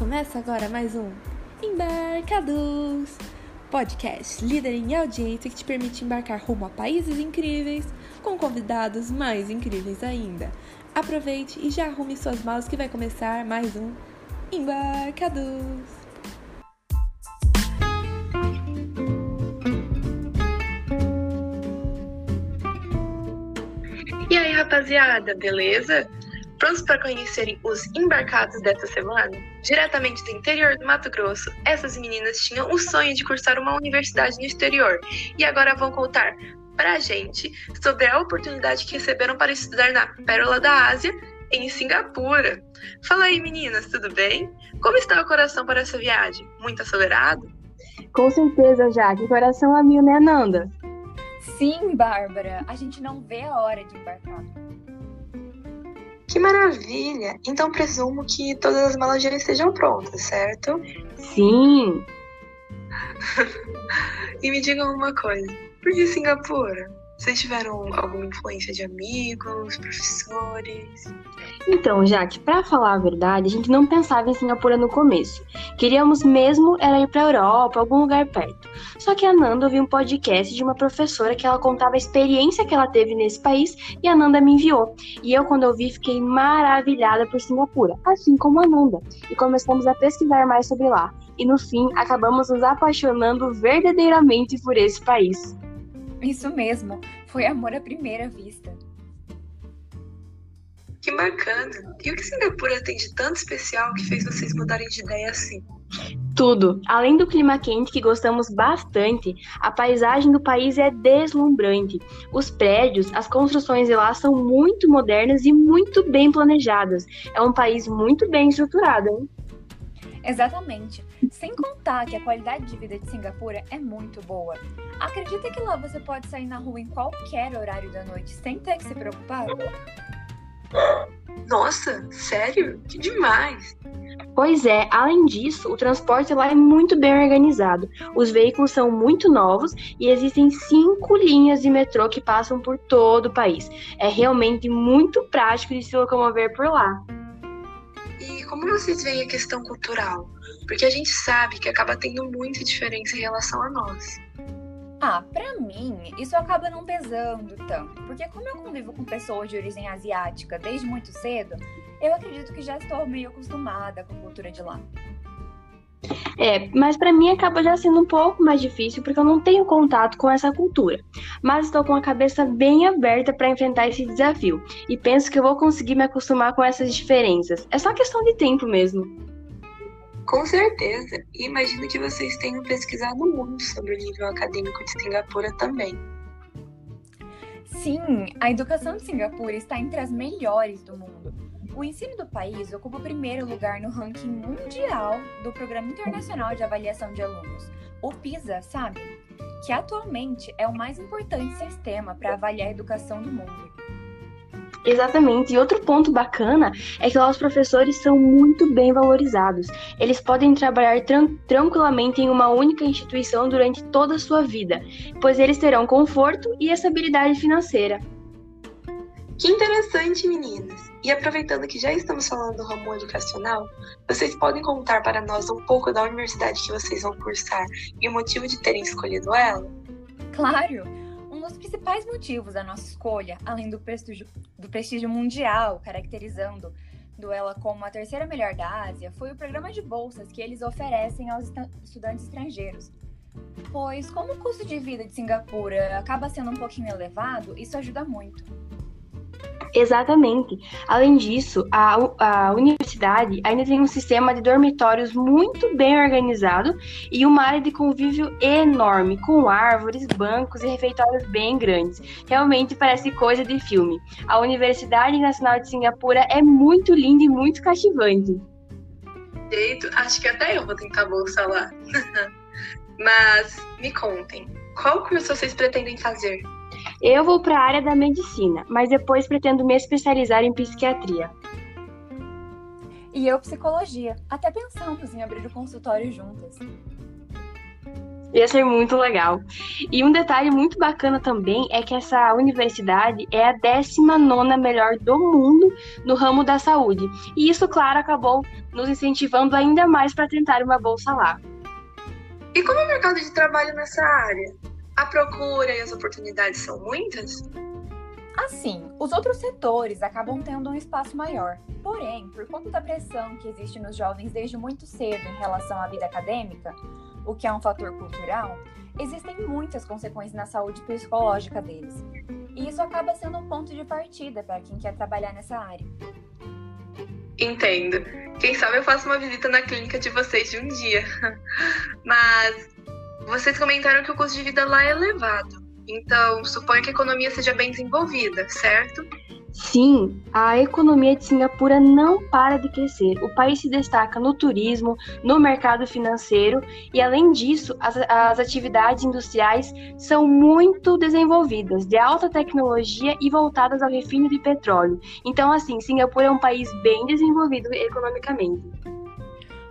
Começa agora mais um Embarcados podcast líder em audiência que te permite embarcar rumo a países incríveis com convidados mais incríveis ainda. Aproveite e já arrume suas malas que vai começar mais um Embarcados. E aí, rapaziada, beleza? Prontos para conhecerem os embarcados dessa semana? Diretamente do interior do Mato Grosso, essas meninas tinham o sonho de cursar uma universidade no exterior e agora vão contar pra gente sobre a oportunidade que receberam para estudar na Pérola da Ásia, em Singapura. Fala aí, meninas, tudo bem? Como está o coração para essa viagem? Muito acelerado? Com certeza, Jaque. Coração a mil, né, Nanda? Sim, Bárbara. A gente não vê a hora de embarcar. Que maravilha! Então presumo que todas as malas já estejam prontas, certo? Sim. e me digam uma coisa: por que Singapura? Vocês tiveram alguma influência de amigos, professores? Então, Jaque, para falar a verdade, a gente não pensava em Singapura no começo. Queríamos mesmo era ir para Europa, algum lugar perto. Só que a Nanda ouviu um podcast de uma professora que ela contava a experiência que ela teve nesse país e a Nanda me enviou. E eu, quando ouvi, fiquei maravilhada por Singapura, assim como a Nanda. E começamos a pesquisar mais sobre lá. E no fim, acabamos nos apaixonando verdadeiramente por esse país. Isso mesmo, foi amor à primeira vista. Que bacana! E o que Singapura tem de tanto especial que fez vocês mudarem de ideia assim? Tudo. Além do clima quente que gostamos bastante, a paisagem do país é deslumbrante. Os prédios, as construções de lá são muito modernas e muito bem planejadas. É um país muito bem estruturado, hein? Exatamente. Sem contar que a qualidade de vida de Singapura é muito boa. Acredita que lá você pode sair na rua em qualquer horário da noite sem ter que se preocupar? Nossa, sério? Que demais! Pois é, além disso, o transporte lá é muito bem organizado. Os veículos são muito novos e existem cinco linhas de metrô que passam por todo o país. É realmente muito prático de se locomover por lá. Como vocês veem a questão cultural? Porque a gente sabe que acaba tendo muita diferença em relação a nós. Ah, pra mim, isso acaba não pesando tanto, porque como eu convivo com pessoas de origem asiática desde muito cedo, eu acredito que já estou meio acostumada com a cultura de lá. É, mas para mim acaba já sendo um pouco mais difícil porque eu não tenho contato com essa cultura. Mas estou com a cabeça bem aberta para enfrentar esse desafio e penso que eu vou conseguir me acostumar com essas diferenças. É só questão de tempo mesmo. Com certeza. E imagino que vocês tenham pesquisado muito sobre o nível acadêmico de Singapura também. Sim, a educação de Singapura está entre as melhores do mundo. O ensino do país ocupa o primeiro lugar no ranking mundial do Programa Internacional de Avaliação de Alunos, o PISA, sabe? Que atualmente é o mais importante sistema para avaliar a educação do mundo. Exatamente. E outro ponto bacana é que lá os professores são muito bem valorizados. Eles podem trabalhar tran tranquilamente em uma única instituição durante toda a sua vida, pois eles terão conforto e estabilidade financeira. Que interessante, meninas! E aproveitando que já estamos falando do ramo educacional, vocês podem contar para nós um pouco da universidade que vocês vão cursar e o motivo de terem escolhido ela? Claro! Um dos principais motivos da nossa escolha, além do prestígio, do prestígio mundial, caracterizando ela como a terceira melhor da Ásia, foi o programa de bolsas que eles oferecem aos estudantes estrangeiros. Pois, como o custo de vida de Singapura acaba sendo um pouquinho elevado, isso ajuda muito. Exatamente. Além disso, a, a universidade ainda tem um sistema de dormitórios muito bem organizado e uma área de convívio enorme, com árvores, bancos e refeitórios bem grandes. Realmente parece coisa de filme. A Universidade Nacional de Singapura é muito linda e muito cativante. Jeito, acho que até eu vou tentar bolsa lá. Mas me contem, qual curso vocês pretendem fazer? Eu vou para a área da medicina, mas depois pretendo me especializar em psiquiatria. E eu psicologia. Até pensamos em abrir o consultório juntas. Ia ser muito legal. E um detalhe muito bacana também é que essa universidade é a 19 melhor do mundo no ramo da saúde. E isso, claro, acabou nos incentivando ainda mais para tentar uma bolsa lá. E como o mercado de trabalho nessa área? A procura e as oportunidades são muitas? Assim, os outros setores acabam tendo um espaço maior. Porém, por conta da pressão que existe nos jovens desde muito cedo em relação à vida acadêmica, o que é um fator cultural, existem muitas consequências na saúde psicológica deles. E isso acaba sendo um ponto de partida para quem quer trabalhar nessa área. Entendo. Quem sabe eu faço uma visita na clínica de vocês de um dia. Mas vocês comentaram que o custo de vida lá é elevado. Então, suponho que a economia seja bem desenvolvida, certo? Sim, a economia de Singapura não para de crescer. O país se destaca no turismo, no mercado financeiro e, além disso, as, as atividades industriais são muito desenvolvidas, de alta tecnologia e voltadas ao refino de petróleo. Então, assim, Singapura é um país bem desenvolvido economicamente.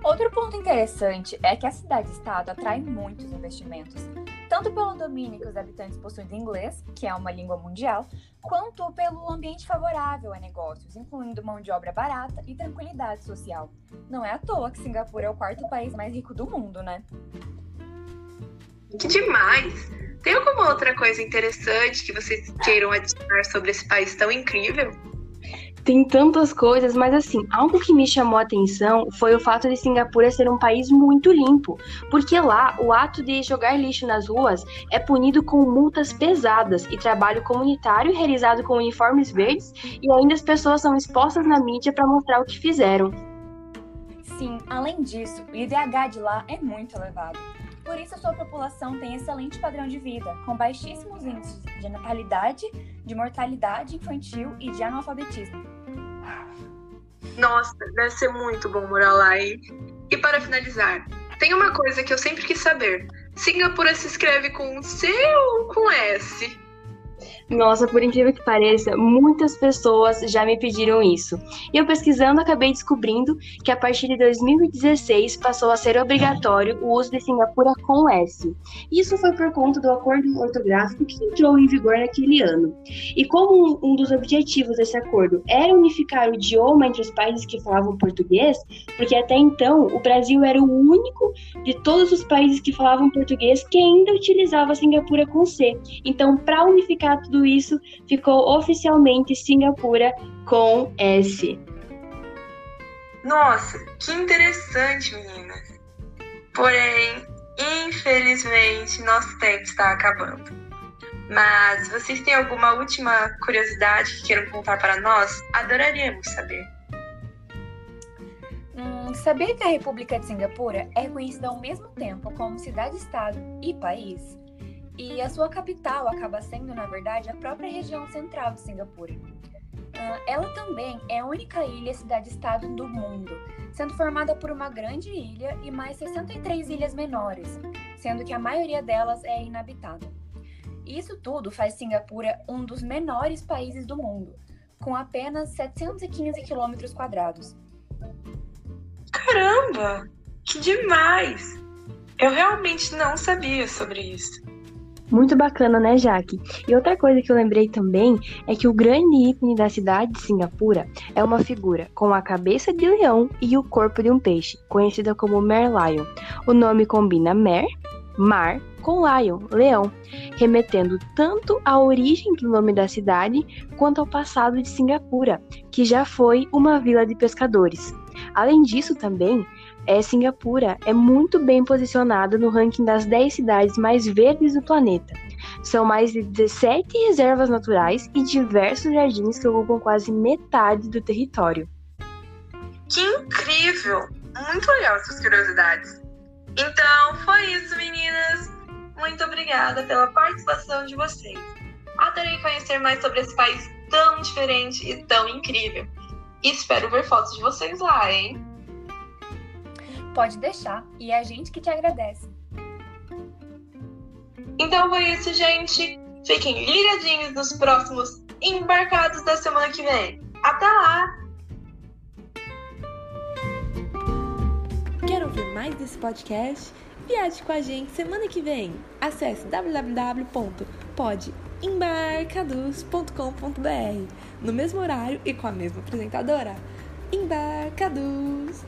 Outro ponto interessante é que a cidade-estado atrai muitos investimentos, tanto pelo domínio que os habitantes possuem de inglês, que é uma língua mundial, quanto pelo ambiente favorável a negócios, incluindo mão de obra barata e tranquilidade social. Não é à toa que Singapura é o quarto país mais rico do mundo, né? Que demais! Tem alguma outra coisa interessante que vocês queiram adicionar sobre esse país tão incrível? Tem tantas coisas, mas assim, algo que me chamou a atenção foi o fato de Singapura ser um país muito limpo, porque lá o ato de jogar lixo nas ruas é punido com multas pesadas e trabalho comunitário realizado com uniformes verdes e ainda as pessoas são expostas na mídia para mostrar o que fizeram. Sim, além disso, o IDH de lá é muito elevado. Por isso, a sua população tem excelente padrão de vida, com baixíssimos índices de natalidade, de mortalidade infantil e de analfabetismo. Nossa, deve ser muito bom morar lá, hein? E para finalizar, tem uma coisa que eu sempre quis saber: Singapura se escreve com C ou com S? Nossa, por incrível que pareça, muitas pessoas já me pediram isso. E eu pesquisando acabei descobrindo que a partir de 2016 passou a ser obrigatório o uso de Singapura com S. Isso foi por conta do acordo ortográfico que entrou em vigor naquele ano. E como um dos objetivos desse acordo era unificar o idioma entre os países que falavam português, porque até então o Brasil era o único de todos os países que falavam português que ainda utilizava Singapura com C. Então, para unificar tudo isso, ficou oficialmente Singapura com S. Nossa, que interessante, meninas. Porém, infelizmente, nosso tempo está acabando. Mas vocês têm alguma última curiosidade que queiram contar para nós? Adoraríamos saber. Hum, saber que a República de Singapura é reconhecida ao mesmo tempo como cidade-estado e país e a sua capital acaba sendo, na verdade, a própria região central de Singapura. Uh, ela também é a única ilha cidade-estado do mundo, sendo formada por uma grande ilha e mais 63 ilhas menores, sendo que a maioria delas é inabitada. Isso tudo faz Singapura um dos menores países do mundo, com apenas 715 quilômetros quadrados. Caramba! Que demais! Eu realmente não sabia sobre isso. Muito bacana, né, Jaque? E outra coisa que eu lembrei também é que o grande ícone da cidade de Singapura é uma figura com a cabeça de leão e o corpo de um peixe, conhecida como Mer Lion. O nome combina Mer, mar, com Lion, leão, remetendo tanto à origem do nome da cidade quanto ao passado de Singapura, que já foi uma vila de pescadores. Além disso, também, é, Singapura é muito bem posicionada no ranking das 10 cidades mais verdes do planeta. São mais de 17 reservas naturais e diversos jardins que ocupam quase metade do território. Que incrível! Muito legal essas curiosidades. Então, foi isso, meninas. Muito obrigada pela participação de vocês. Adorei conhecer mais sobre esse país tão diferente e tão incrível. Espero ver fotos de vocês lá, hein? Pode deixar, e é a gente que te agradece. Então foi isso, gente. Fiquem ligadinhos nos próximos embarcados da semana que vem. Até lá! Quer ouvir mais desse podcast? Viaje com a gente semana que vem. Acesse www.podembarcadus.com.br no mesmo horário e com a mesma apresentadora. Embarcadus!